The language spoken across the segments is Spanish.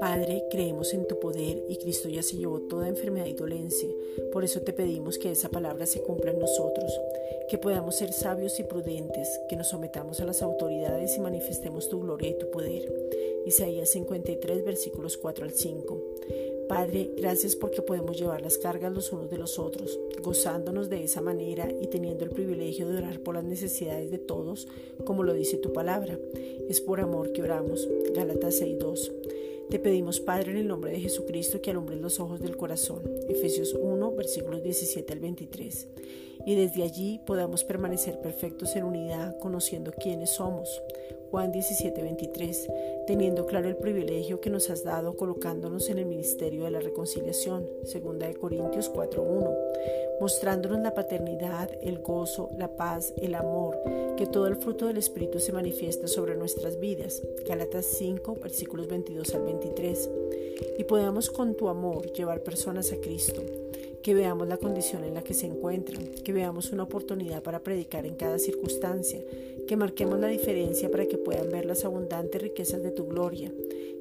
Padre, creemos en tu poder y Cristo ya se llevó toda enfermedad y dolencia. Por eso te pedimos que esa palabra se cumpla en nosotros, que podamos ser sabios y prudentes, que nos sometamos a las autoridades y manifestemos tu gloria y tu poder. Isaías 53, versículos 4 al 5. Padre, gracias porque podemos llevar las cargas los unos de los otros, gozándonos de esa manera y teniendo el privilegio de orar por las necesidades de todos, como lo dice tu palabra. Es por amor que oramos. Gálatas 6.2. Te pedimos, Padre, en el nombre de Jesucristo, que alumbres los ojos del corazón. Efesios 1, versículos 17 al 23. Y desde allí podamos permanecer perfectos en unidad, conociendo quiénes somos. Juan 17, 23, teniendo claro el privilegio que nos has dado colocándonos en el ministerio de la reconciliación, 2 Corintios 4, 1, mostrándonos la paternidad, el gozo, la paz, el amor, que todo el fruto del Espíritu se manifiesta sobre nuestras vidas, Gálatas 5, versículos 22 al 23, y podamos con tu amor llevar personas a Cristo que veamos la condición en la que se encuentran, que veamos una oportunidad para predicar en cada circunstancia, que marquemos la diferencia para que puedan ver las abundantes riquezas de tu gloria,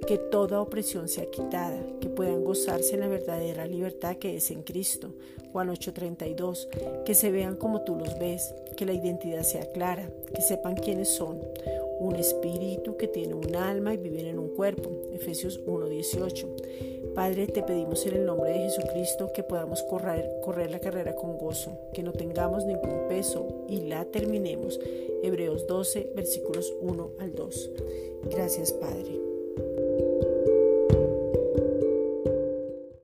que toda opresión sea quitada, que puedan gozarse en la verdadera libertad que es en Cristo. Juan 8:32, que se vean como tú los ves, que la identidad sea clara, que sepan quiénes son, un espíritu que tiene un alma y vive en un cuerpo. Efesios 1:18 Padre, te pedimos en el nombre de Jesucristo que podamos correr, correr la carrera con gozo, que no tengamos ningún peso y la terminemos. Hebreos 12, versículos 1 al 2. Gracias, Padre.